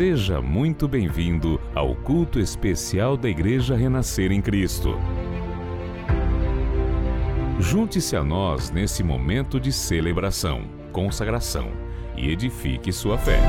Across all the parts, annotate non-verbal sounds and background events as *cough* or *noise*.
Seja muito bem-vindo ao culto especial da Igreja Renascer em Cristo. Junte-se a nós nesse momento de celebração, consagração e edifique sua fé.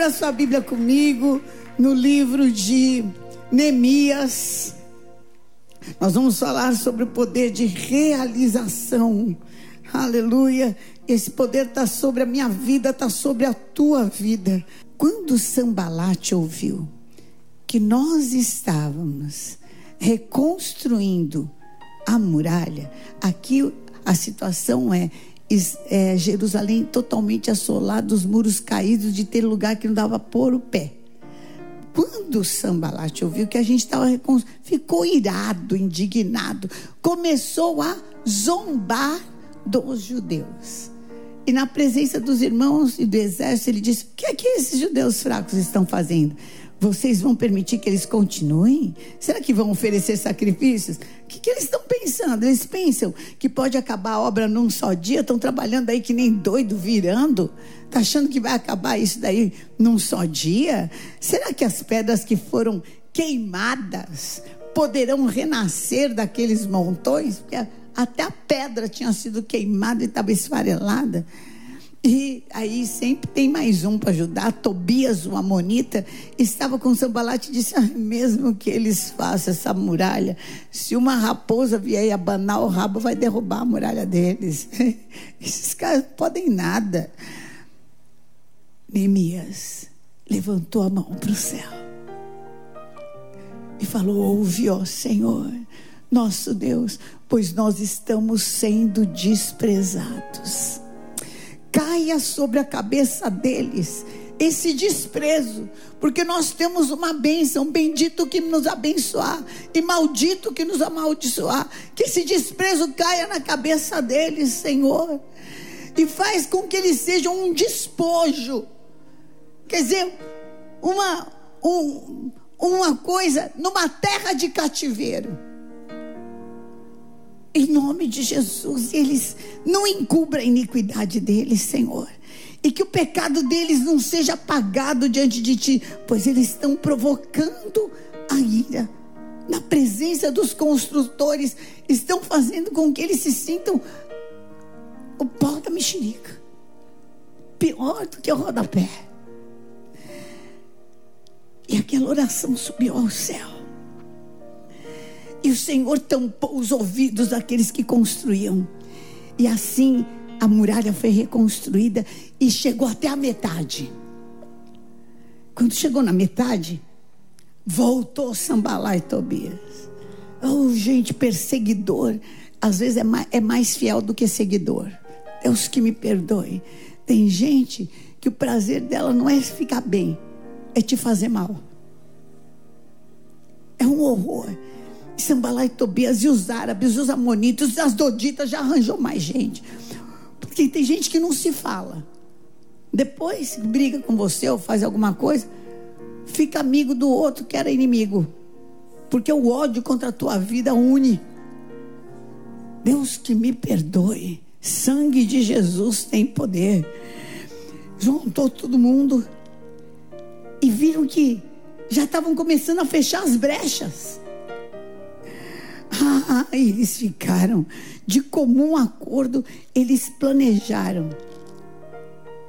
Abra sua Bíblia comigo no livro de Neemias. Nós vamos falar sobre o poder de realização. Aleluia. Esse poder está sobre a minha vida, está sobre a tua vida. Quando Sambalate ouviu que nós estávamos reconstruindo a muralha, aqui a situação é, é Jerusalém totalmente assolada, os muros caídos, de ter lugar que não dava pôr o pé. Quando Sambalate ouviu que a gente estava ficou irado, indignado, começou a zombar dos judeus. E na presença dos irmãos e do exército, ele disse: O que é que esses judeus fracos estão fazendo? Vocês vão permitir que eles continuem? Será que vão oferecer sacrifícios? Que, que eles estão pensando? Eles pensam que pode acabar a obra num só dia? Estão trabalhando aí que nem doido, virando? Está achando que vai acabar isso daí num só dia? Será que as pedras que foram queimadas poderão renascer daqueles montões? Porque até a pedra tinha sido queimada e estava esfarelada. E aí sempre tem mais um para ajudar. Tobias, o Amonita, estava com Sambalate e disse: ah, mesmo que eles façam essa muralha, se uma raposa vier e abanar o rabo, vai derrubar a muralha deles. *laughs* Esses caras não podem nada. Neemias levantou a mão para o céu e falou: Ouve, ó Senhor, nosso Deus, pois nós estamos sendo desprezados caia sobre a cabeça deles esse desprezo, porque nós temos uma bênção, bendito que nos abençoar e maldito que nos amaldiçoar, que esse desprezo caia na cabeça deles, Senhor, e faz com que eles sejam um despojo, quer dizer, uma, um, uma coisa numa terra de cativeiro em nome de Jesus, eles não encubram a iniquidade deles, Senhor. E que o pecado deles não seja apagado diante de ti, pois eles estão provocando a ira. Na presença dos construtores, estão fazendo com que eles se sintam o pó da mexerica. Pior do que o rodapé. E aquela oração subiu ao céu. E o Senhor tampou os ouvidos daqueles que construíam. E assim a muralha foi reconstruída e chegou até a metade. Quando chegou na metade, voltou Sambalá e Tobias. Oh, gente, perseguidor. Às vezes é mais, é mais fiel do que seguidor. Deus que me perdoe. Tem gente que o prazer dela não é ficar bem, é te fazer mal. É um horror. Sambalá e Tobias e os árabes, os amonitas, as doditas já arranjou mais gente. Porque tem gente que não se fala. Depois briga com você ou faz alguma coisa, fica amigo do outro que era inimigo. Porque o ódio contra a tua vida une. Deus que me perdoe. Sangue de Jesus tem poder. Juntou todo mundo e viram que já estavam começando a fechar as brechas. Ah, eles ficaram de comum acordo, eles planejaram.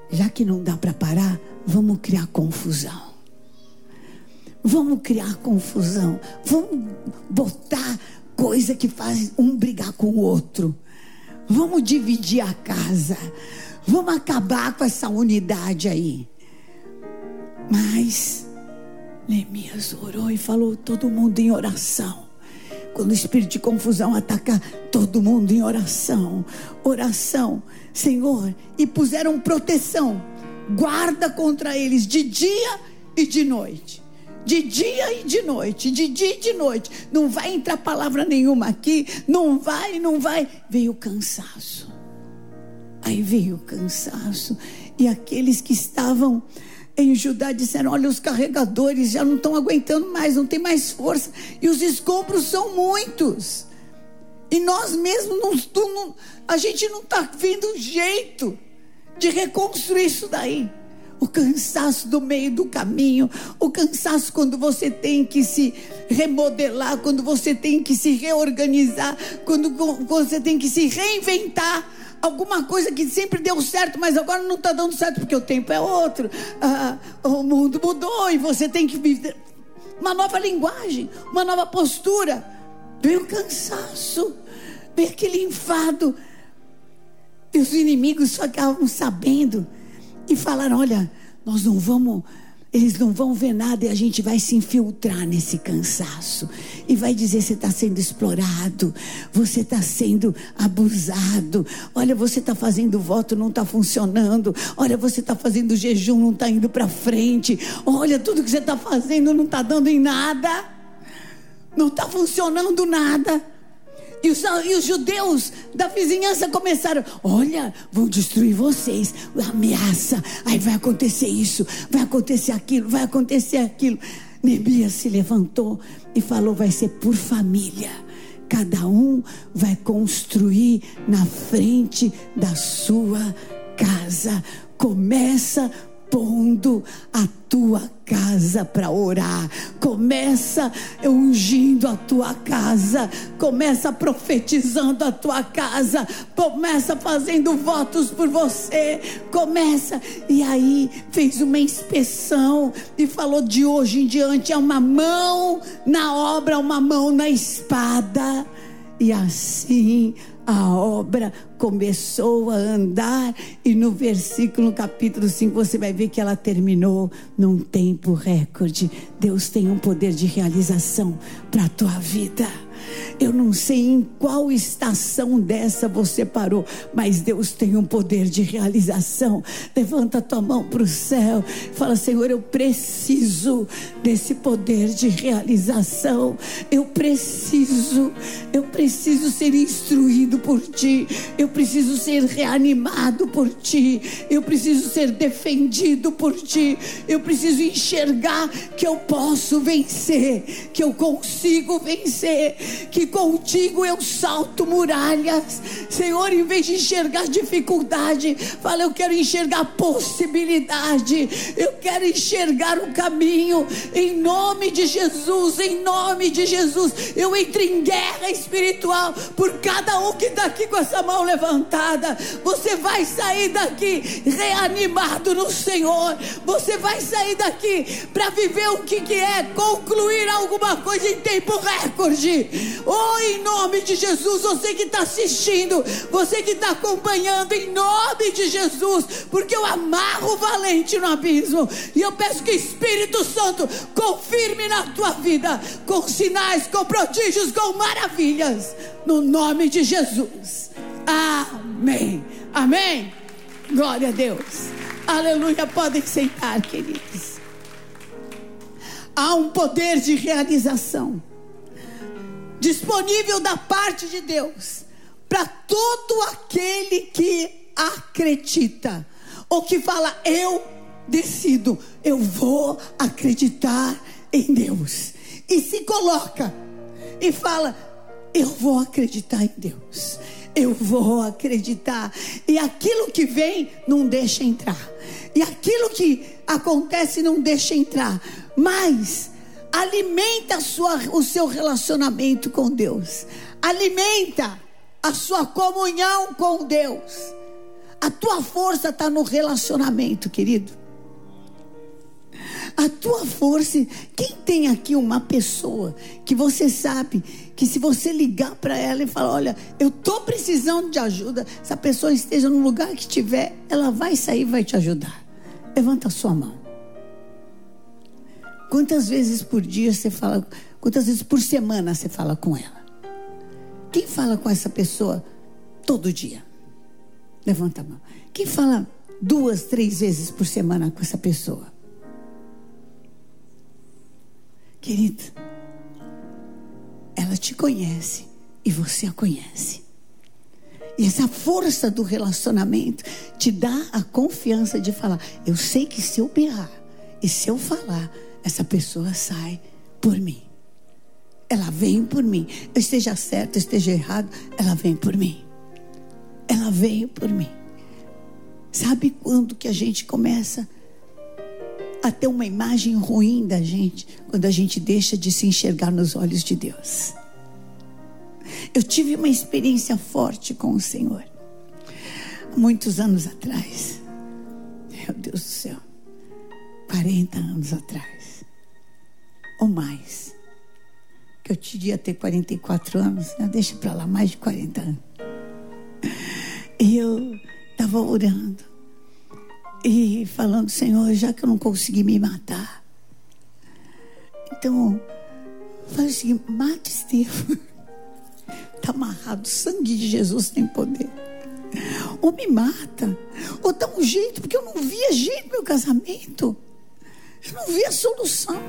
Já que não dá para parar, vamos criar confusão. Vamos criar confusão. Vamos botar coisa que faz um brigar com o outro. Vamos dividir a casa. Vamos acabar com essa unidade aí. Mas Neemias orou e falou todo mundo em oração. Quando o espírito de confusão ataca todo mundo em oração, oração, Senhor, e puseram proteção, guarda contra eles de dia e de noite. De dia e de noite, de dia e de noite. Não vai entrar palavra nenhuma aqui, não vai, não vai. Veio o cansaço. Aí veio o cansaço. E aqueles que estavam em Judá disseram: Olha, os carregadores já não estão aguentando mais, não tem mais força, e os escombros são muitos. E nós mesmos, não, não, a gente não está vendo jeito de reconstruir isso daí. O cansaço do meio do caminho, o cansaço quando você tem que se remodelar, quando você tem que se reorganizar, quando você tem que se reinventar alguma coisa que sempre deu certo, mas agora não está dando certo porque o tempo é outro. Ah, o mundo mudou e você tem que viver uma nova linguagem, uma nova postura. Veio o cansaço, veio aquele enfado. E os inimigos ficavam sabendo e falaram: olha, nós não vamos eles não vão ver nada e a gente vai se infiltrar nesse cansaço. E vai dizer: você está sendo explorado, você está sendo abusado. Olha, você está fazendo voto, não está funcionando. Olha, você está fazendo jejum, não está indo para frente. Olha, tudo que você está fazendo não está dando em nada. Não está funcionando nada. E os, e os, judeus da vizinhança começaram: olha, vão destruir vocês, ameaça, aí vai acontecer isso, vai acontecer aquilo, vai acontecer aquilo. Neemias se levantou e falou: vai ser por família. Cada um vai construir na frente da sua casa. Começa pondo a tua casa para orar. Começa ungindo a tua casa. Começa profetizando a tua casa. Começa fazendo votos por você. Começa. E aí fez uma inspeção e falou: de hoje em diante é uma mão na obra, uma mão na espada. E assim a obra começou a andar, e no versículo, capítulo 5, você vai ver que ela terminou num tempo recorde. Deus tem um poder de realização para a tua vida. Eu não sei em qual estação dessa você parou, mas Deus tem um poder de realização. Levanta tua mão para o céu. Fala, Senhor, eu preciso desse poder de realização. Eu preciso, eu preciso ser instruído por ti. Eu preciso ser reanimado por ti. Eu preciso ser defendido por ti. Eu preciso enxergar que eu posso vencer, que eu consigo vencer, que contigo eu salto muralhas. Senhor, em vez de enxergar dificuldade, fala, eu quero enxergar possibilidade. Eu quero enxergar o caminho. Em nome de Jesus, em nome de Jesus, eu entro em guerra espiritual por cada um que está aqui com essa mão levantada. Você vai sair daqui reanimado no Senhor. Você vai sair daqui para viver o que, que é concluir alguma coisa em tempo recorde. Oh, em nome de Jesus, você que está assistindo, você que está acompanhando, em nome de Jesus, porque eu amarro o valente no abismo. E eu peço que Espírito Santo confirme na tua vida, com sinais, com prodígios, com maravilhas, no nome de Jesus. Amém. Amém. Glória a Deus. Aleluia. Podem sentar, queridos. Há um poder de realização disponível da parte de Deus para todo aquele que acredita ou que fala eu decido, eu vou acreditar em Deus e se coloca e fala eu vou acreditar em Deus. Eu vou acreditar. E aquilo que vem não deixa entrar. E aquilo que acontece não deixa entrar. Mas alimenta sua, o seu relacionamento com Deus, alimenta a sua comunhão com Deus. A tua força está no relacionamento, querido. A tua força, quem tem aqui uma pessoa que você sabe que se você ligar para ela e falar, olha, eu estou precisando de ajuda, se a pessoa esteja no lugar que estiver, ela vai sair e vai te ajudar. Levanta a sua mão. Quantas vezes por dia você fala, quantas vezes por semana você fala com ela? Quem fala com essa pessoa todo dia? Levanta a mão. Quem fala duas, três vezes por semana com essa pessoa? Querida, ela te conhece e você a conhece. E essa força do relacionamento te dá a confiança de falar: eu sei que se eu berrar e se eu falar, essa pessoa sai por mim. Ela vem por mim. Eu esteja certo, esteja errado, ela vem por mim. Ela veio por mim. Sabe quando que a gente começa a ter uma imagem ruim da gente? Quando a gente deixa de se enxergar nos olhos de Deus. Eu tive uma experiência forte com o Senhor. muitos anos atrás. Meu Deus do céu. 40 anos atrás. Ou mais. Que eu devia ter 44 anos. Né? Deixa pra lá, mais de 40 anos. E eu estava orando. E falando, Senhor, já que eu não consegui me matar. Então, faz o seguinte, mata Estevão. Está amarrado, o sangue de Jesus tem poder. Ou me mata, ou dá um jeito, porque eu não via jeito no meu casamento. Eu não via solução.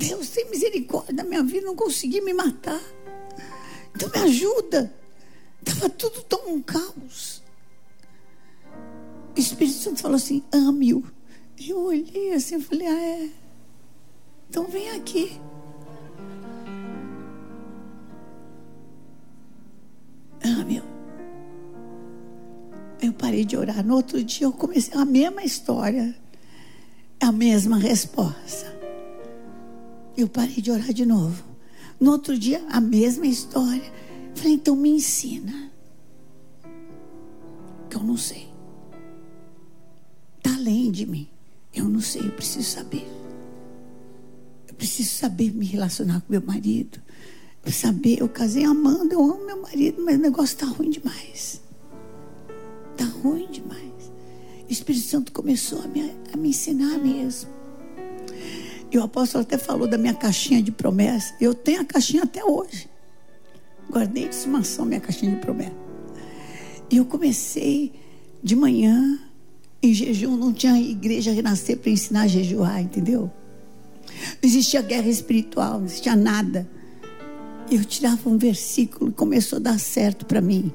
Deus tem misericórdia da minha vida, não consegui me matar. Então me ajuda. Estava tudo tão um caos. O Espírito Santo falou assim: ame-o. Eu olhei assim e falei: ah, é. Então vem aqui. Ame-o. Eu parei de orar. No outro dia eu comecei a mesma história. A mesma resposta. Eu parei de orar de novo. No outro dia, a mesma história. Falei, então me ensina. Que eu não sei. Está além de mim. Eu não sei, eu preciso saber. Eu preciso saber me relacionar com meu marido. Eu saber, eu casei amando, eu amo meu marido, mas o negócio está ruim demais. Está ruim demais. O Espírito Santo começou a me, a me ensinar mesmo. E o apóstolo até falou da minha caixinha de promessa. Eu tenho a caixinha até hoje. Guardei de estimação minha caixinha de promessa. E eu comecei de manhã, em jejum, não tinha igreja renascer para ensinar a jejuar, entendeu? Não existia guerra espiritual, não existia nada. Eu tirava um versículo e começou a dar certo para mim.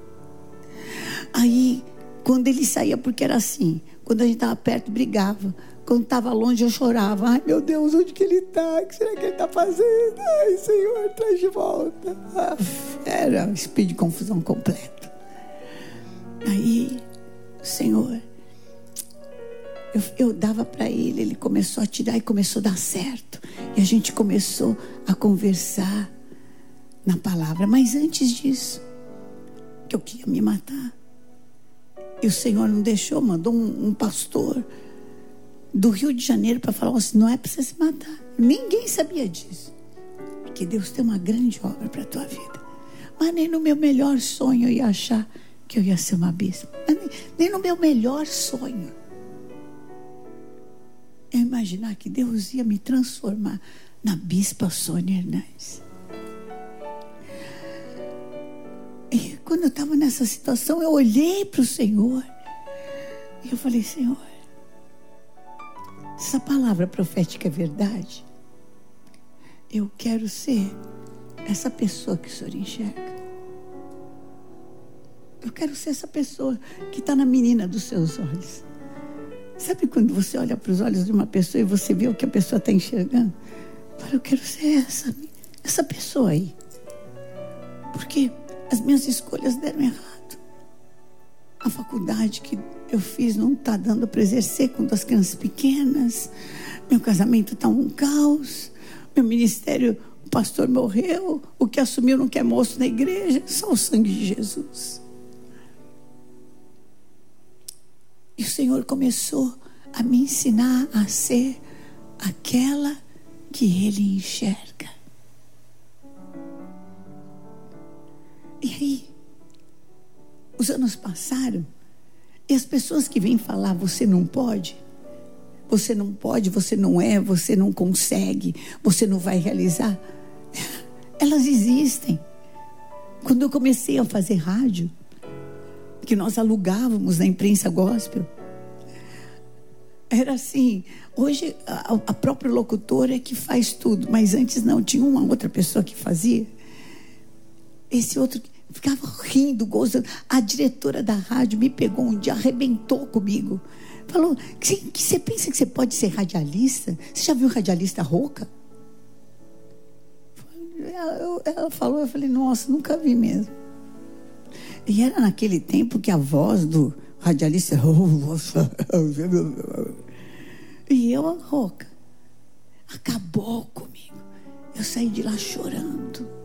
Aí, quando ele saía, porque era assim, quando a gente estava perto, brigava. Quando estava longe, eu chorava. Ai, meu Deus, onde que ele está? O que será que ele está fazendo? Ai, Senhor, traz de volta. Ah, era um espírito de confusão completo. Aí, Senhor, eu, eu dava para ele, ele começou a tirar e começou a dar certo. E a gente começou a conversar na palavra. Mas antes disso, que eu queria me matar. E o Senhor não deixou, mandou um, um pastor do Rio de Janeiro para falar assim: não é para você se matar. Ninguém sabia disso. Porque Deus tem uma grande obra para a tua vida. Mas nem no meu melhor sonho eu ia achar que eu ia ser uma bispa. Nem, nem no meu melhor sonho. Eu imaginar que Deus ia me transformar na bispa Sônia Hernandes. E quando eu estava nessa situação, eu olhei para o Senhor e eu falei: Senhor, essa palavra profética é verdade. Eu quero ser essa pessoa que o Senhor enxerga. Eu quero ser essa pessoa que está na menina dos seus olhos. Sabe quando você olha para os olhos de uma pessoa e você vê o que a pessoa está enxergando? Eu quero ser essa, essa pessoa aí. Porque as minhas escolhas deram errado. A faculdade que eu fiz não está dando para exercer com duas crianças pequenas. Meu casamento está um caos. Meu ministério, o pastor morreu. O que assumiu não quer moço na igreja. Só o sangue de Jesus. E o Senhor começou a me ensinar a ser aquela que Ele enxerga. E aí, os anos passaram e as pessoas que vêm falar, você não pode, você não pode, você não é, você não consegue, você não vai realizar, *laughs* elas existem. Quando eu comecei a fazer rádio, que nós alugávamos na imprensa gospel, era assim. Hoje a, a própria locutora é que faz tudo, mas antes não, tinha uma outra pessoa que fazia. Esse outro ficava rindo, gozando. A diretora da rádio me pegou um dia, arrebentou comigo. Falou: você pensa que você pode ser radialista? Você já viu radialista rouca? Ela, ela falou, eu falei, nossa, nunca vi mesmo. E era naquele tempo que a voz do radialista. *laughs* e eu, a rouca. Acabou comigo. Eu saí de lá chorando.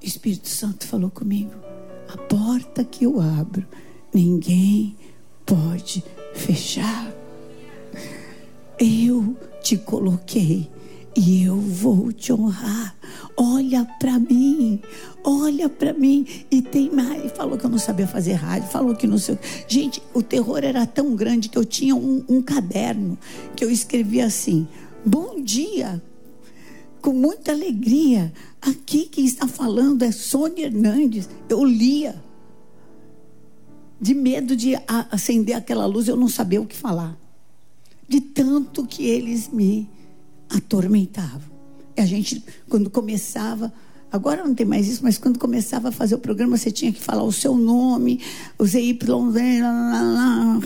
O Espírito Santo falou comigo: A porta que eu abro, ninguém pode fechar. Eu te coloquei e eu vou te honrar. Olha para mim, olha para mim. E tem mais. Falou que eu não sabia fazer rádio, falou que não sei. Gente, o terror era tão grande que eu tinha um, um caderno que eu escrevia assim: Bom dia, com muita alegria. Aqui quem está falando é Sônia Hernandes. Eu lia. De medo de acender aquela luz, eu não sabia o que falar. De tanto que eles me atormentavam. E a gente, quando começava, agora não tem mais isso, mas quando começava a fazer o programa, você tinha que falar o seu nome, o ZY,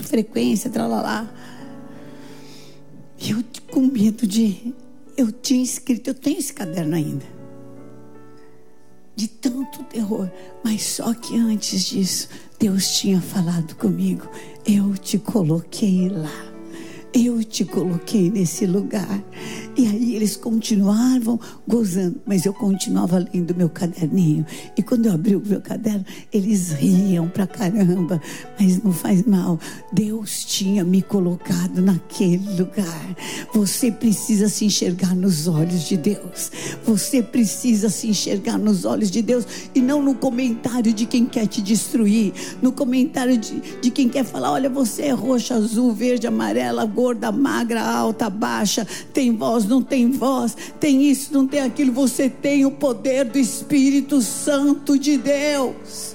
frequência, tralalá. E eu com medo de. Eu tinha escrito, eu tenho esse caderno ainda. De tanto terror. Mas só que antes disso, Deus tinha falado comigo. Eu te coloquei lá. Eu te coloquei nesse lugar. E aí eles continuavam gozando, mas eu continuava lendo meu caderninho. E quando eu abri o meu caderno, eles riam pra caramba, mas não faz mal. Deus tinha me colocado naquele lugar. Você precisa se enxergar nos olhos de Deus. Você precisa se enxergar nos olhos de Deus e não no comentário de quem quer te destruir, no comentário de, de quem quer falar: olha, você é roxa, azul, verde, amarela, gorda, magra, alta, baixa, tem voz, não tem voz, tem isso, não tem aquilo. Você tem o poder do Espírito Santo de Deus.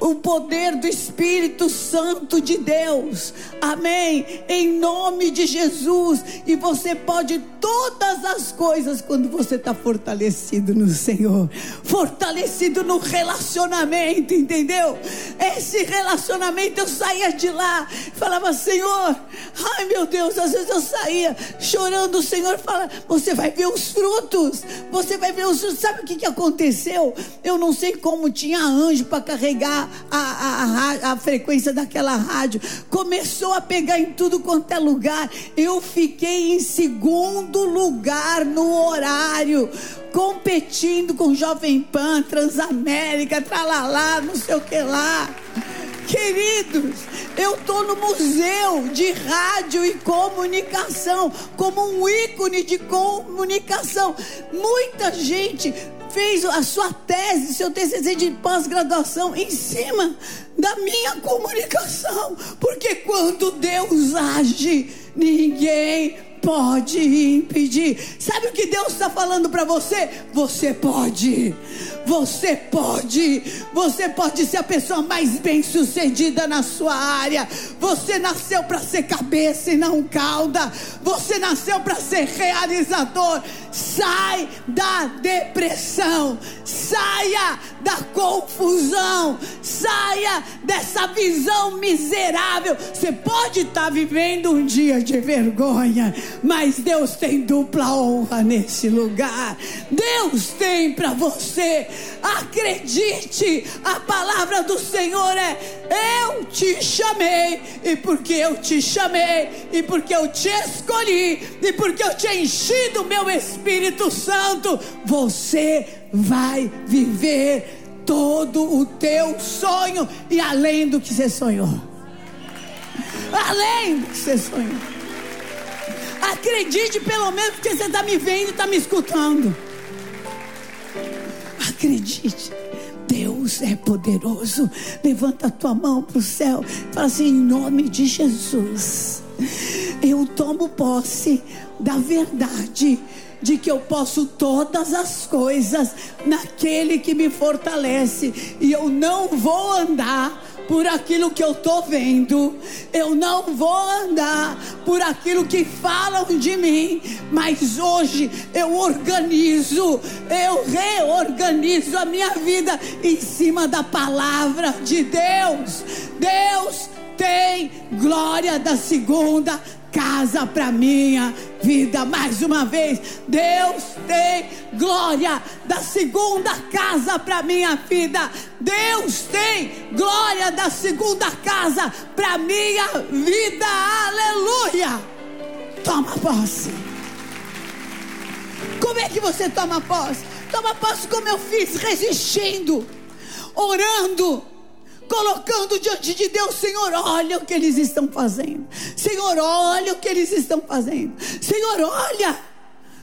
O poder do Espírito Santo de Deus, amém? Em nome de Jesus, e você pode todas as coisas quando você está fortalecido no Senhor, fortalecido no relacionamento, entendeu? Esse relacionamento eu saía de lá, falava, Senhor, ai meu Deus, às vezes eu saía chorando, o Senhor fala, você vai ver os frutos, você vai ver os frutos, sabe o que, que aconteceu? Eu não sei como tinha anjo para carregar a, a, a frequência daquela rádio, começou a pegar em tudo quanto é lugar, eu fiquei em segundo lugar no horário, competindo com Jovem Pan, Transamérica, tralalá, não sei o que lá. Queridos, eu estou no museu de rádio e comunicação, como um ícone de comunicação. Muita gente fez a sua tese, seu TCC de pós-graduação em cima da minha comunicação, porque quando Deus age, ninguém pode impedir. Sabe o que Deus está falando para você? Você pode. Você pode. Você pode ser a pessoa mais bem-sucedida na sua área. Você nasceu para ser cabeça e não cauda. Você nasceu para ser realizador. Sai da depressão. Saia da confusão. Saia dessa visão miserável. Você pode estar vivendo um dia de vergonha, mas Deus tem dupla honra nesse lugar. Deus tem para você. Acredite, a palavra do Senhor é: Eu te chamei, e porque eu te chamei, e porque eu te escolhi, e porque eu te enchi do meu Espírito Santo, você vai viver todo o teu sonho e além do que você sonhou. Além do que você sonhou. Acredite pelo menos porque você está me vendo e está me escutando. Acredite. Deus é poderoso. Levanta a tua mão para o céu. Fala assim: em nome de Jesus. Eu tomo posse da verdade de que eu posso todas as coisas naquele que me fortalece. E eu não vou andar por aquilo que eu tô vendo. Eu não vou andar por aquilo que falam de mim, mas hoje eu organizo, eu reorganizo a minha vida em cima da palavra de Deus. Deus tem glória da segunda casa para minha vida. Mais uma vez, Deus tem glória da segunda casa para minha vida. Deus tem glória da segunda casa para minha vida. Aleluia! Toma posse. Como é que você toma posse? Toma posse como eu fiz, resistindo, orando, colocando diante de Deus, Senhor, olha o que eles estão fazendo. Senhor, olha o que eles estão fazendo. Senhor, olha,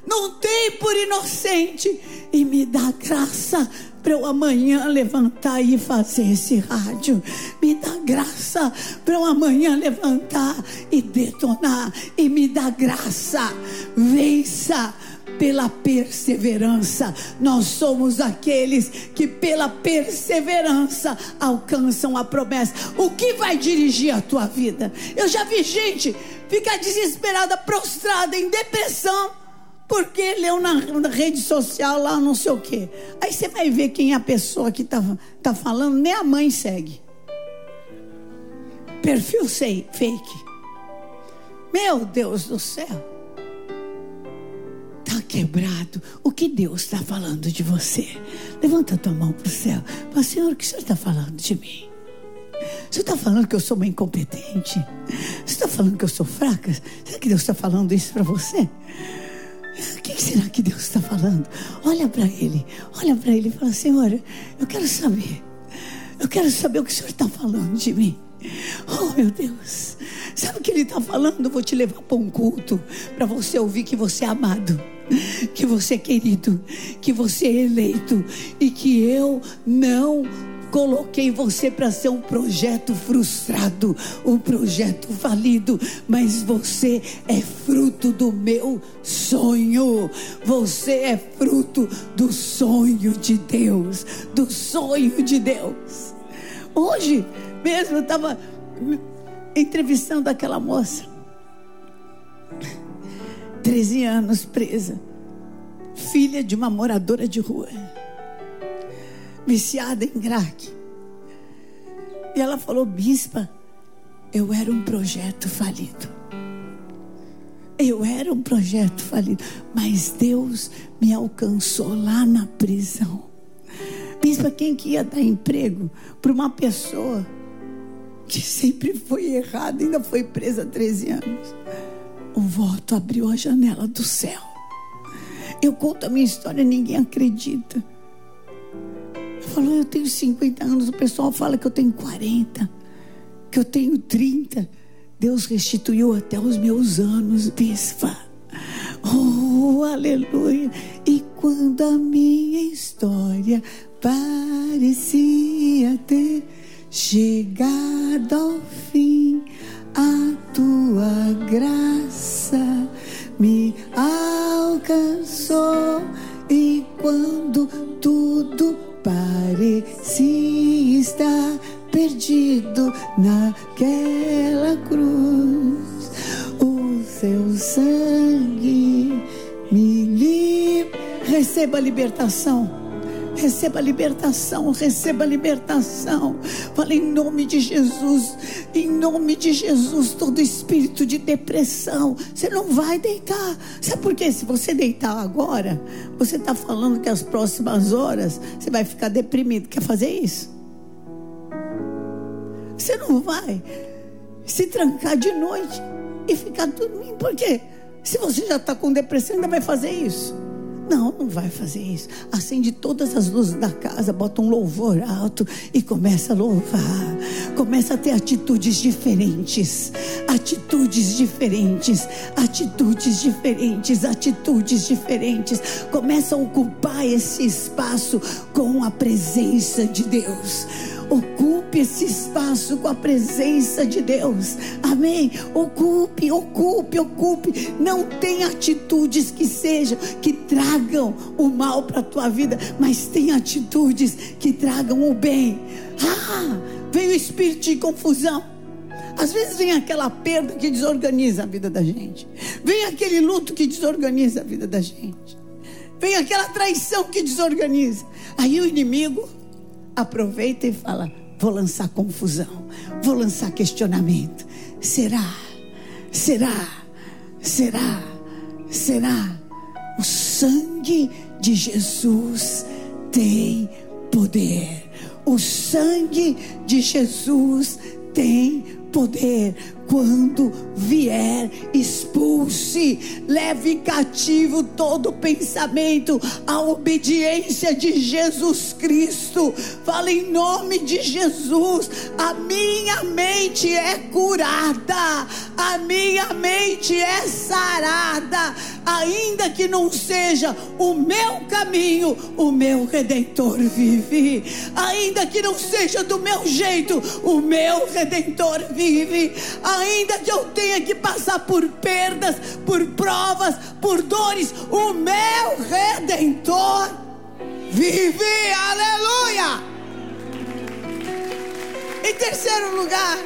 não tem por inocente e me dá graça para eu amanhã levantar e fazer esse rádio. Me dá graça para eu amanhã levantar e detonar. E me dá graça. Vença pela perseverança. Nós somos aqueles que, pela perseverança, alcançam a promessa. O que vai dirigir a tua vida? Eu já vi gente ficar desesperada, prostrada, em depressão porque leu na, na, rede social lá não sei o quê. Aí você vai ver quem é a pessoa que está tá falando, nem a mãe segue. Perfil sei, fake. Meu Deus do céu. Quebrado. O que Deus está falando de você? Levanta tua mão para o céu. Fala, Senhor, o que o Senhor está falando de mim? Você está falando que eu sou uma incompetente? Você está falando que eu sou fraca? Será que Deus está falando isso para você? O que será que Deus está falando? Olha para ele, olha para ele e fala: Senhor, eu quero saber, eu quero saber o que o Senhor está falando de mim. Oh meu Deus, sabe o que Ele está falando? Vou te levar para um culto para você ouvir que você é amado, *laughs* que você é querido, que você é eleito e que eu não coloquei você para ser um projeto frustrado, um projeto falido, mas você é fruto do meu sonho. Você é fruto do sonho de Deus, do sonho de Deus. Hoje mesmo eu estava entrevistando aquela moça, 13 anos presa, filha de uma moradora de rua viciada em crack. E ela falou: Bispa, eu era um projeto falido. Eu era um projeto falido, mas Deus me alcançou lá na prisão. Bispa, quem que ia dar emprego para uma pessoa que sempre foi errada, ainda foi presa há 13 anos? O voto abriu a janela do céu. Eu conto a minha história, ninguém acredita falou: Eu tenho 50 anos. O pessoal fala que eu tenho 40, que eu tenho 30. Deus restituiu até os meus anos, bispa. Oh, aleluia. E quando a minha história parecia ter chegado ao fim, a tua graça me alcançou. E quando tudo parecia estar perdido naquela cruz. O seu sangue me livra. Receba a libertação receba libertação, receba libertação. Fala em nome de Jesus, em nome de Jesus, todo espírito de depressão, você não vai deitar. Sabe por quê? Se você deitar agora, você está falando que as próximas horas você vai ficar deprimido. Quer fazer isso? Você não vai se trancar de noite e ficar dormindo. Por quê? Se você já está com depressão, ainda vai fazer isso. Não, não vai fazer isso. Acende todas as luzes da casa, bota um louvor alto e começa a louvar. Começa a ter atitudes diferentes. Atitudes diferentes. Atitudes diferentes. Atitudes diferentes. Começa a ocupar esse espaço com a presença de Deus. Ocupe esse espaço com a presença de Deus. Amém. Ocupe, ocupe, ocupe. Não tem atitudes que sejam que tragam o mal para a tua vida, mas tem atitudes que tragam o bem. Ah, vem o espírito de confusão. Às vezes vem aquela perda que desorganiza a vida da gente. Vem aquele luto que desorganiza a vida da gente. Vem aquela traição que desorganiza. Aí o inimigo aproveita e fala: vou lançar confusão, vou lançar questionamento. Será? Será? Será? Será? O sangue de Jesus tem poder. O sangue de Jesus tem poder. Quando vier, expulse, leve cativo todo pensamento à obediência de Jesus Cristo. Fala em nome de Jesus. A minha mente é curada, a minha mente é sarada, ainda que não seja o meu caminho, o meu redentor vive. Ainda que não seja do meu jeito, o meu redentor vive. Ainda que eu tenha que passar por perdas, por provas, por dores, o meu redentor vive. Aleluia! Em terceiro lugar,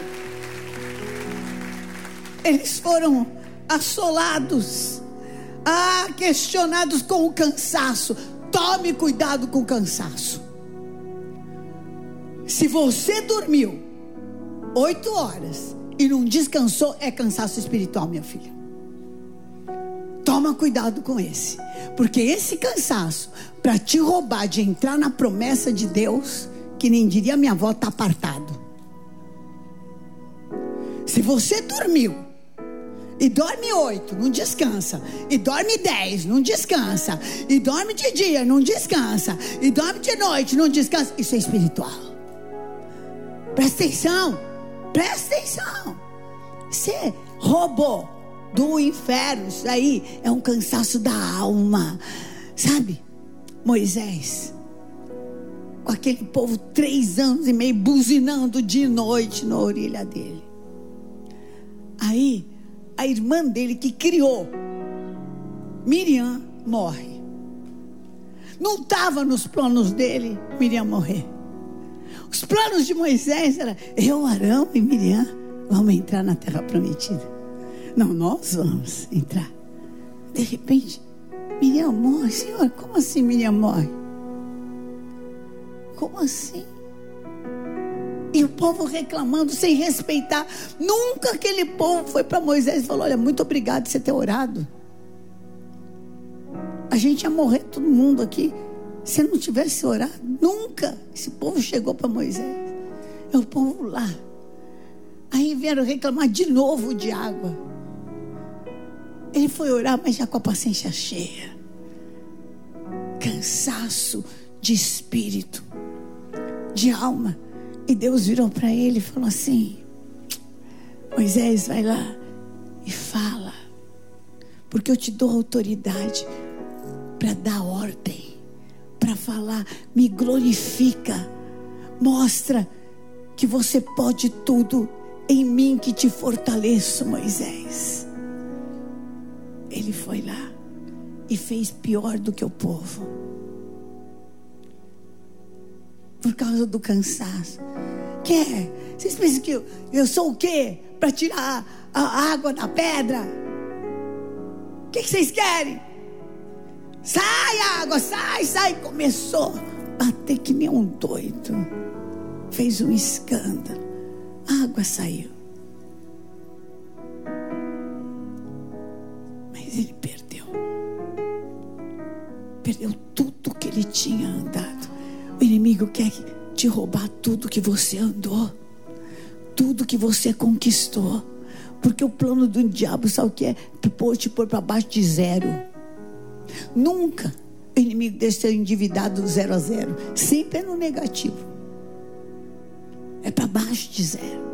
eles foram assolados, ah, questionados com o cansaço. Tome cuidado com o cansaço. Se você dormiu oito horas e não descansou, é cansaço espiritual, minha filha. Toma cuidado com esse, porque esse cansaço, para te roubar de entrar na promessa de Deus, que nem diria minha avó, está apartado. Se você dormiu e dorme oito, não descansa. E dorme dez, não descansa. E dorme de dia, não descansa. E dorme de noite, não descansa. Isso é espiritual. Presta atenção. Presta atenção. Você roubou do inferno. Isso aí é um cansaço da alma. Sabe? Moisés. Com aquele povo três anos e meio buzinando de noite na orelha dele. Aí, a irmã dele que criou, Miriam, morre. Não estava nos planos dele Miriam morrer. Os planos de Moisés eram eu, Arão e Miriam vamos entrar na terra prometida. Não, nós vamos entrar. De repente, Miriam morre. Senhor, como assim Miriam morre? Como assim? E o povo reclamando, sem respeitar. Nunca aquele povo foi para Moisés e falou: Olha, muito obrigado por você ter orado. A gente ia morrer todo mundo aqui. Se não tivesse orado, nunca esse povo chegou para Moisés. É o povo lá. Aí vieram reclamar de novo de água. Ele foi orar, mas já com a paciência cheia. Cansaço de espírito, de alma. E Deus virou para ele e falou assim: Moisés, vai lá e fala, porque eu te dou autoridade para dar ordem, falar, me glorifica, mostra que você pode tudo em mim que te fortaleço, Moisés. Ele foi lá e fez pior do que o povo por causa do cansaço. Quer? Vocês pensam que eu, eu sou o quê? Para tirar a água da pedra? O que, que vocês querem? Sai água, sai, sai. Começou a bater que nem um doido. Fez um escândalo. A água saiu. Mas ele perdeu. Perdeu tudo que ele tinha andado. O inimigo quer te roubar tudo que você andou, tudo que você conquistou. Porque o plano do diabo, sabe o que é? Pôr, te pôr para baixo de zero. Nunca o inimigo deixa ser endividado do zero a zero. Sempre é no negativo. É para baixo de zero.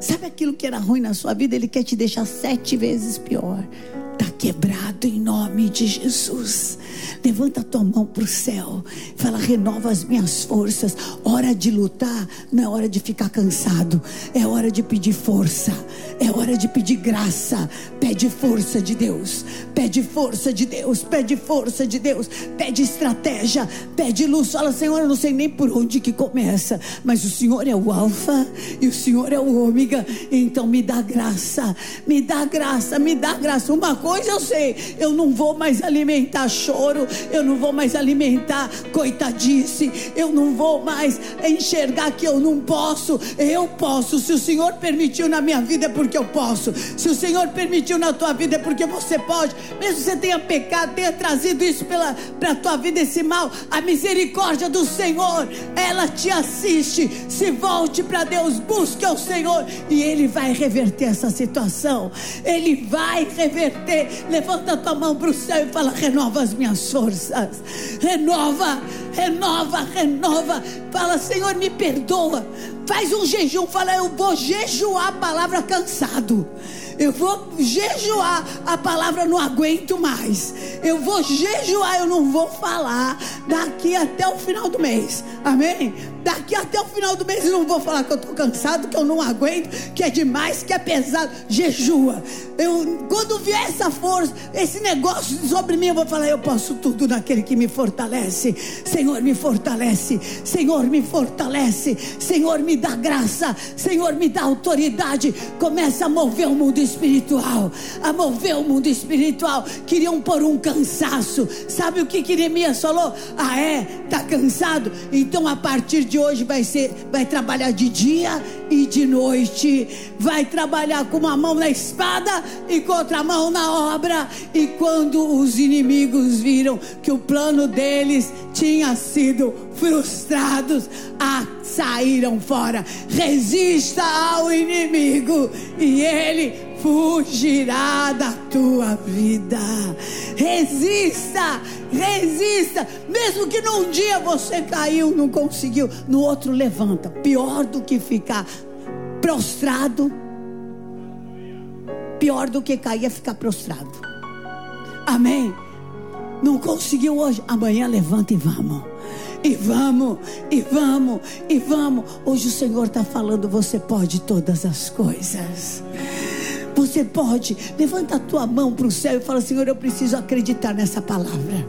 Sabe aquilo que era ruim na sua vida? Ele quer te deixar sete vezes pior. Está quebrado em nome de Jesus. Levanta a tua mão para o céu. Fala, renova as minhas forças. Hora de lutar, não é hora de ficar cansado. É hora de pedir força. É hora de pedir graça. Pede força de Deus. Pede força de Deus. Pede força de Deus. Pede estratégia. Pede luz. Fala, Senhor, eu não sei nem por onde que começa. Mas o Senhor é o Alfa e o Senhor é o Ômega. Então me dá graça. Me dá graça. Me dá graça. Uma coisa eu sei. Eu não vou mais alimentar choro choro, eu não vou mais alimentar coitadice, eu não vou mais enxergar que eu não posso. Eu posso. Se o Senhor permitiu na minha vida é porque eu posso. Se o Senhor permitiu na tua vida é porque você pode. Mesmo que você tenha pecado, tenha trazido isso para a tua vida esse mal, a misericórdia do Senhor, ela te assiste. Se volte para Deus, busque o Senhor e Ele vai reverter essa situação. Ele vai reverter. Levanta a tua mão para o céu e fala: renova as minhas forças. Renova, renova, renova. Fala, Senhor, me perdoa. Faz um jejum. Fala, eu vou jejuar a palavra cansado. Eu vou jejuar a palavra não aguento mais. Eu vou jejuar, eu não vou falar daqui até o final do mês. Amém? Daqui até o final do mês eu não vou falar que eu estou cansado, que eu não aguento, que é demais, que é pesado. Jejua. Eu, quando vier essa força, esse negócio sobre mim, eu vou falar: eu posso tudo naquele que me fortalece. Senhor, me fortalece. Senhor, me fortalece. Senhor, me dá graça. Senhor, me dá autoridade. Começa a mover o mundo espiritual. A mover o mundo espiritual. Queriam pôr um cansaço. Sabe o que, que falou? Ah, é? Tá cansado? Então a partir de hoje vai ser, vai trabalhar de dia e de noite. Vai trabalhar com uma mão na espada e com outra mão na obra. E quando os inimigos viram que o plano deles tinha sido frustrados, ah, saíram fora. Resista ao inimigo e ele fugirá da tua vida. Resista, resista. Mesmo que num dia você caiu, não conseguiu, no outro levanta. Pior do que ficar prostrado. Pior do que cair é ficar prostrado. Amém. Não conseguiu hoje, amanhã levanta e vamos. E vamos, e vamos, e vamos. Hoje o Senhor está falando: você pode todas as coisas. Você pode, levanta a tua mão para o céu e fala: Senhor, eu preciso acreditar nessa palavra.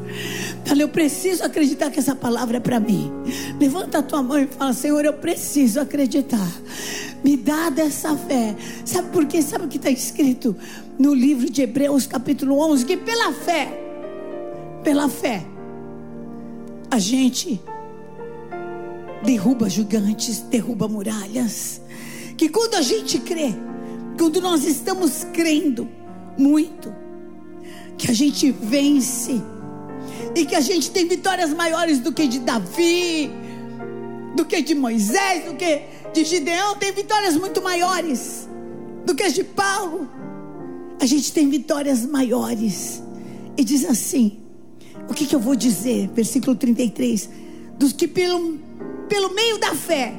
Fala, eu preciso acreditar que essa palavra é para mim. Levanta a tua mão e fala: Senhor, eu preciso acreditar. Me dá dessa fé. Sabe por quê? Sabe o que está escrito no livro de Hebreus, capítulo 11? Que pela fé, pela fé, a gente derruba gigantes, derruba muralhas. Que quando a gente crê, quando nós estamos crendo muito, que a gente vence e que a gente tem vitórias maiores do que de Davi, do que de Moisés, do que de Gideão, tem vitórias muito maiores do que as de Paulo. A gente tem vitórias maiores. E diz assim: o que, que eu vou dizer? Versículo 33: dos que pelo, pelo meio da fé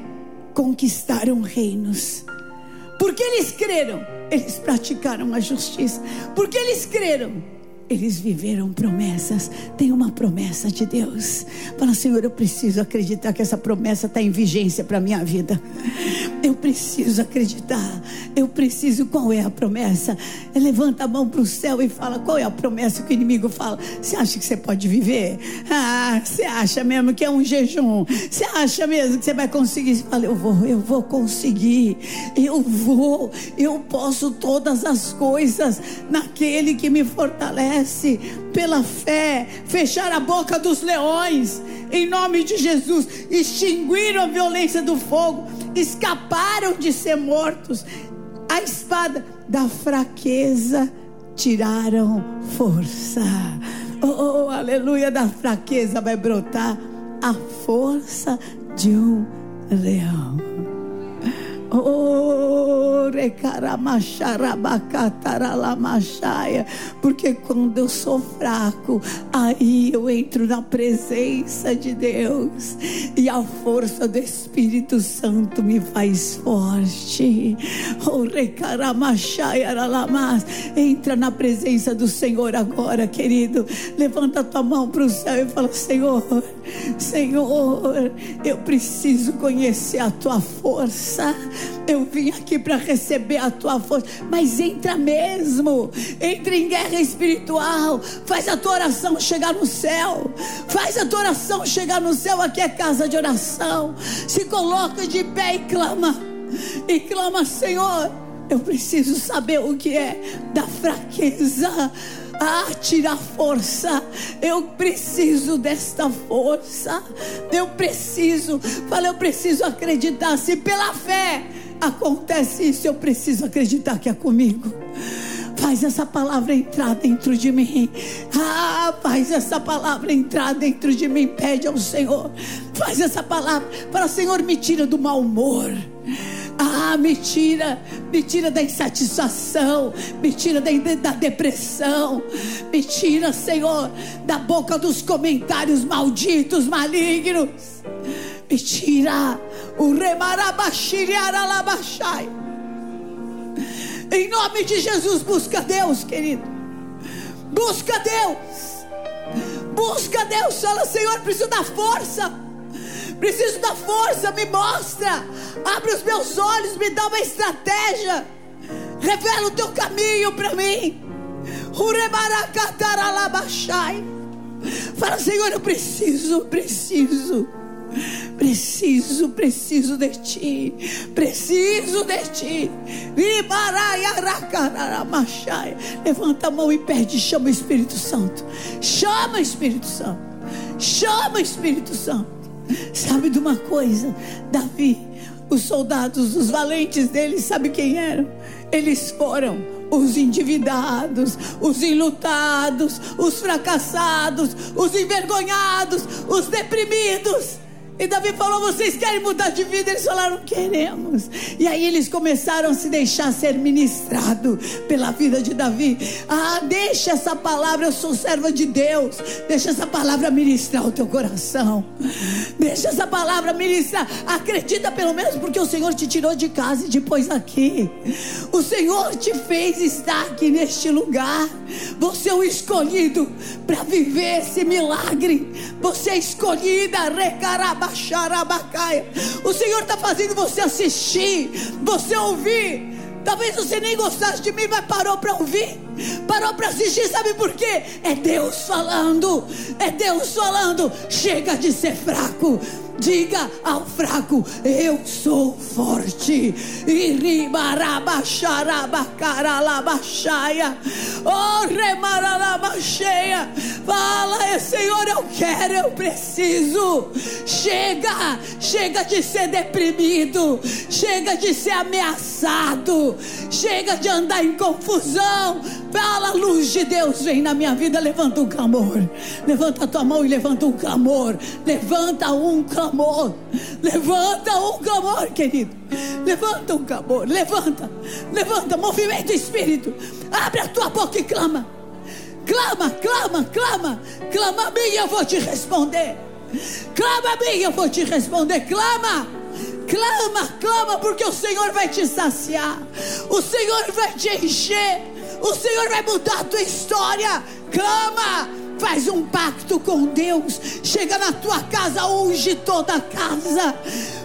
conquistaram reinos. Porque eles creram, eles praticaram a justiça. Porque eles creram, eles viveram promessas. Tem uma promessa de Deus. Fala, Senhor, eu preciso acreditar que essa promessa está em vigência para a minha vida. Eu preciso acreditar. Eu preciso. Qual é a promessa? Levanta a mão para o céu e fala: qual é a promessa que o inimigo fala? Você acha que você pode viver? Ah, você acha mesmo que é um jejum? Você acha mesmo que você vai conseguir? Você fala: eu vou, eu vou conseguir. Eu vou. Eu posso todas as coisas naquele que me fortalece pela fé, fechar a boca dos leões, em nome de Jesus, extinguiram a violência do fogo, escaparam de ser mortos, a espada da fraqueza tiraram força. Oh, oh, aleluia, da fraqueza vai brotar a força de um leão. Porque quando eu sou fraco, aí eu entro na presença de Deus. E a força do Espírito Santo me faz forte. Entra na presença do Senhor agora, querido. Levanta tua mão para o céu e fala: Senhor, Senhor, eu preciso conhecer a tua força. Eu vim aqui para receber a tua força, mas entra mesmo, entra em guerra espiritual, faz a tua oração chegar no céu, faz a tua oração chegar no céu. Aqui é casa de oração. Se coloca de pé e clama, e clama, Senhor. Eu preciso saber o que é da fraqueza. Ah, tira a força. Eu preciso desta força. Eu preciso. Fala, eu preciso acreditar. Se pela fé acontece isso, eu preciso acreditar que é comigo. Faz essa palavra entrar dentro de mim. Ah, faz essa palavra entrar dentro de mim. Pede ao Senhor. Faz essa palavra. Fala, Senhor, me tira do mau humor. Ah, me tira, me tira da insatisfação, me tira da, da depressão, me tira, Senhor, da boca dos comentários malditos, malignos. Me tira o remarabachiriaralabachai. Em nome de Jesus, busca Deus, querido. Busca Deus. Busca Deus. Fala, Senhor, preciso da força. Preciso da força. Me mostra. Abre os meus olhos. Me dá uma estratégia. Revela o teu caminho para mim. Fala, Senhor, eu preciso, preciso. Preciso, preciso de ti. Preciso de ti. Levanta a mão e pede, chama o Espírito Santo. Chama o Espírito Santo. Chama o Espírito Santo. Sabe de uma coisa? Davi, os soldados, os valentes dele, sabe quem eram? Eles foram os endividados, os enlutados, os fracassados, os envergonhados, os deprimidos. E Davi falou: Vocês querem mudar de vida? Eles falaram: Queremos. E aí eles começaram a se deixar ser ministrado pela vida de Davi. Ah, deixa essa palavra, eu sou serva de Deus. Deixa essa palavra ministrar o teu coração. Deixa essa palavra ministrar. Acredita pelo menos porque o Senhor te tirou de casa e te pôs aqui. O Senhor te fez estar aqui neste lugar. Você é o escolhido para viver esse milagre. Você é escolhida, recaraba xarabacaia. O Senhor está fazendo você assistir, você ouvir. Talvez você nem gostasse de mim, mas parou para ouvir, parou para assistir. Sabe por quê? É Deus falando, é Deus falando. Chega de ser fraco. Diga ao fraco: Eu sou forte. Oh, remaralabaxeia. Fala, Senhor, eu quero, eu preciso. Chega, chega de ser deprimido. Chega de ser ameaçado. Chega de andar em confusão. Fala, luz de Deus, vem na minha vida. Levanta um clamor. Levanta a tua mão e levanta um clamor. Levanta um clamor. Levanta um clamor, querido. Levanta um clamor. Levanta. Levanta. Movimento espírito. Abre a tua boca e clama. Clama, clama, clama. Clama a mim e eu vou te responder. Clama a mim eu vou te responder. Clama. Clama, clama, porque o Senhor vai te saciar. O Senhor vai te encher. O Senhor vai mudar a tua história. Clama. Faz um pacto com Deus. Chega na tua casa, unge toda a casa.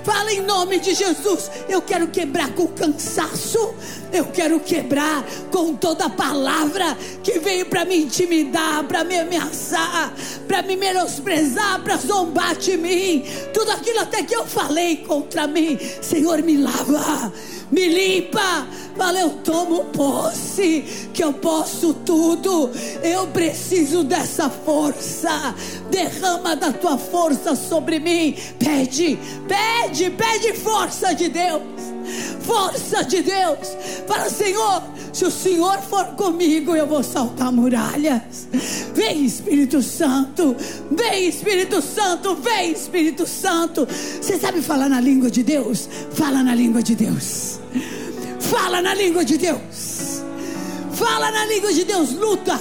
Fala em nome de Jesus. Eu quero quebrar com cansaço. Eu quero quebrar com toda palavra que veio para me intimidar, para me ameaçar, para me menosprezar, para zombar de mim. Tudo aquilo até que eu falei contra mim. Senhor, me lava me limpa. Fala, eu tomo posse, que eu posso tudo. Eu preciso dessa força. Derrama da tua força sobre mim. Pede, pede, pede força de Deus. Força de Deus. Fala, Senhor, se o Senhor for comigo, eu vou saltar muralhas. Vem, Espírito Santo. Vem, Espírito Santo. Vem, Espírito Santo. Você sabe falar na língua de Deus? Fala na língua de Deus. Fala na língua de Deus. Fala na língua de Deus. Luta.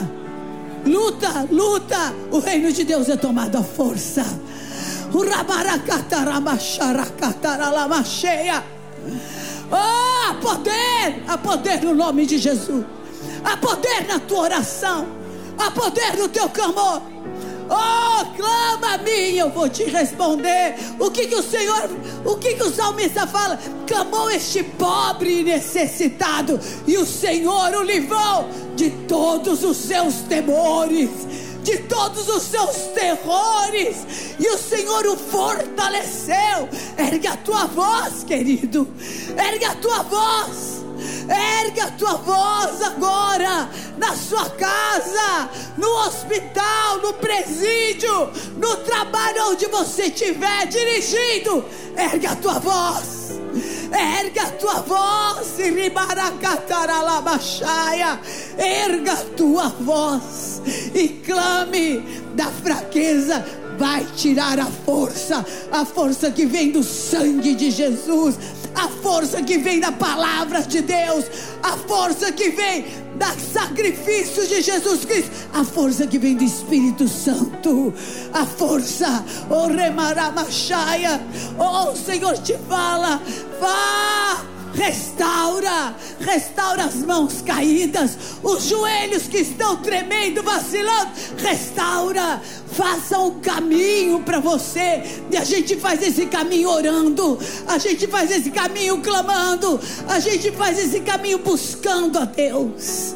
Luta, luta. O reino de Deus é tomado à força. Urabaracatarabaxaracataralamacheia. Oh, há poder, há poder no nome de Jesus. Há poder na tua oração. Há poder no teu clamor. Oh, clama a mim, eu vou te responder. O que que o Senhor, o que que o salmista fala? Clamou este pobre e necessitado, e o Senhor o livrou de todos os seus temores, de todos os seus terrores, e o Senhor o fortaleceu. Ergue a tua voz, querido, ergue a tua voz. Ergue a tua voz agora, na sua casa, no hospital, no presídio, no trabalho onde você estiver dirigindo. Ergue a tua voz. Erga a tua voz, Ribaracataralabaxaia. Erga a tua voz e clame da fraqueza. Vai tirar a força, a força que vem do sangue de Jesus, a força que vem da palavra de Deus, a força que vem do sacrifício de Jesus Cristo, a força que vem do Espírito Santo, a força, oh Remaramachaya, oh o Senhor te fala, vá, restaura, restaura as mãos caídas, os joelhos que estão tremendo, vacilando, restaura, faça um caminho para você. E a gente faz esse caminho orando, a gente faz esse caminho clamando, a gente faz esse caminho buscando a Deus.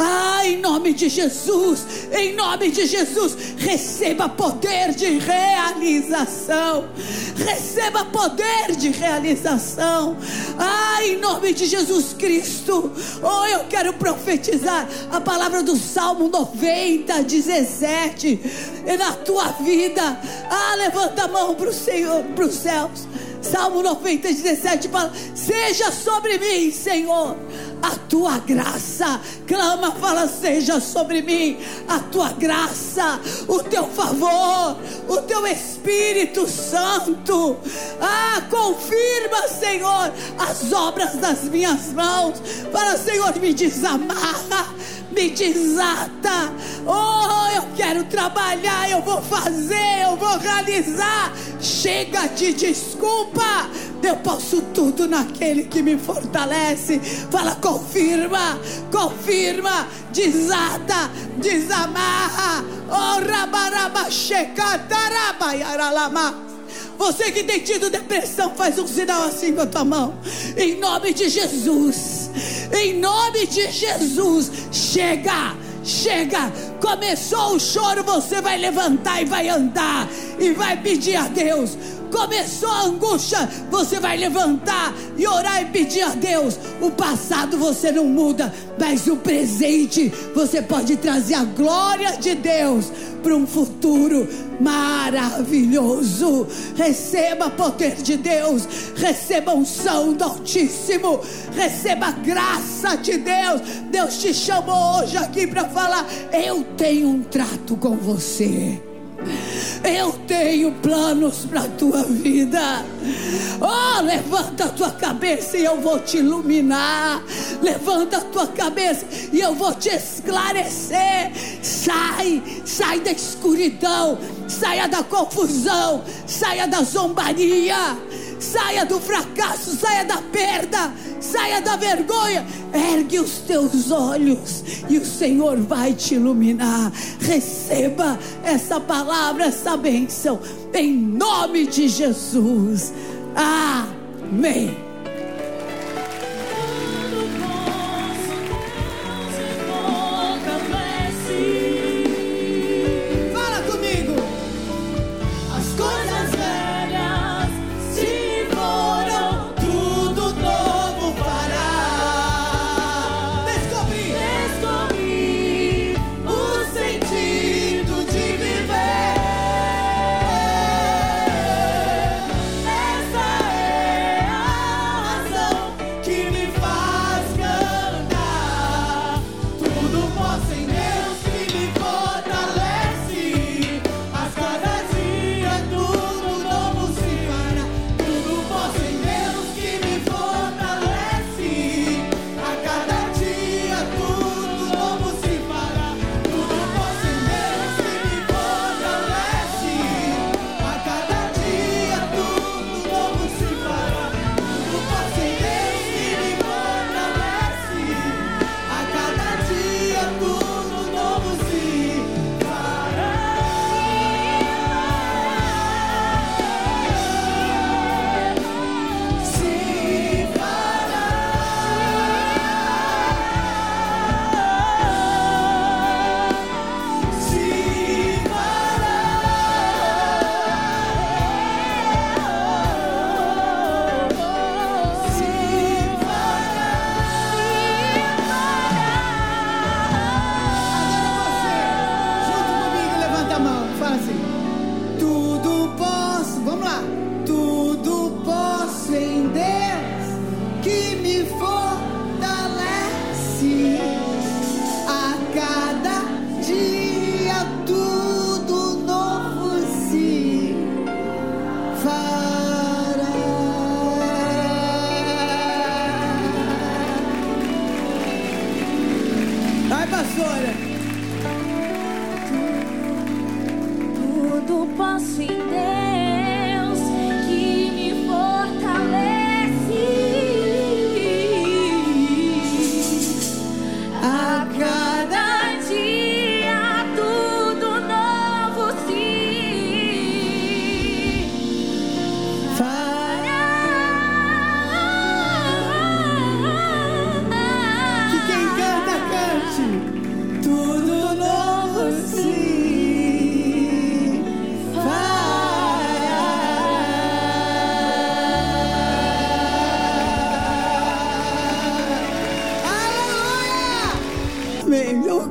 Ah, em nome de Jesus, em nome de Jesus, receba poder de realização. Receba poder de realização. Ah, em nome de Jesus Cristo. Oh, eu quero profetizar a palavra do Salmo 90, 17 e na tua vida. Ah, levanta a mão para o Senhor, para os céus. Salmo 90, 17 fala: Seja sobre mim, Senhor, a tua graça. Clama, fala: Seja sobre mim a tua graça, o teu favor, o teu Espírito Santo. Ah, confirma, Senhor, as obras das minhas mãos. Fala, Senhor, me desamarra me desata. Oh, eu quero trabalhar, eu vou fazer, eu vou realizar. Chega de desculpa. Eu posso tudo naquele que me fortalece. Fala, confirma, confirma, desata, desamarra. Oh, rabaraba, taraba, yaralama. Você que tem tido depressão, faz um sinal assim com a tua mão. Em nome de Jesus. Em nome de Jesus. Chega. Chega, começou o choro, você vai levantar e vai andar e vai pedir a Deus. Começou a angústia, você vai levantar e orar e pedir a Deus. O passado você não muda, mas o presente você pode trazer a glória de Deus para um futuro maravilhoso. Receba poder de Deus, receba unção do Altíssimo, receba graça de Deus. Deus te chamou hoje aqui para falar: Eu tenho um trato com você. Eu tenho planos para a tua vida. Oh, levanta a tua cabeça e eu vou te iluminar. Levanta a tua cabeça e eu vou te esclarecer. Sai, sai da escuridão, saia da confusão, saia da zombaria, saia do fracasso, saia da perda, saia da vergonha. Ergue os teus olhos e o Senhor vai te iluminar. Receba essa palavra, essa bênção, em nome de Jesus. Amém.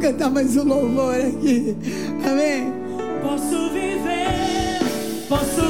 cantar mais um louvor aqui. Amém? Posso viver, posso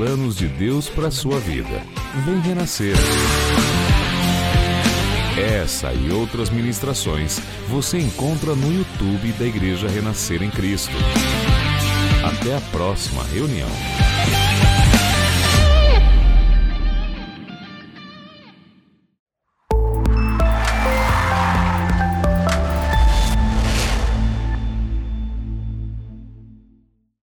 planos de Deus para a sua vida. Vem renascer. Essa e outras ministrações você encontra no YouTube da Igreja Renascer em Cristo. Até a próxima reunião.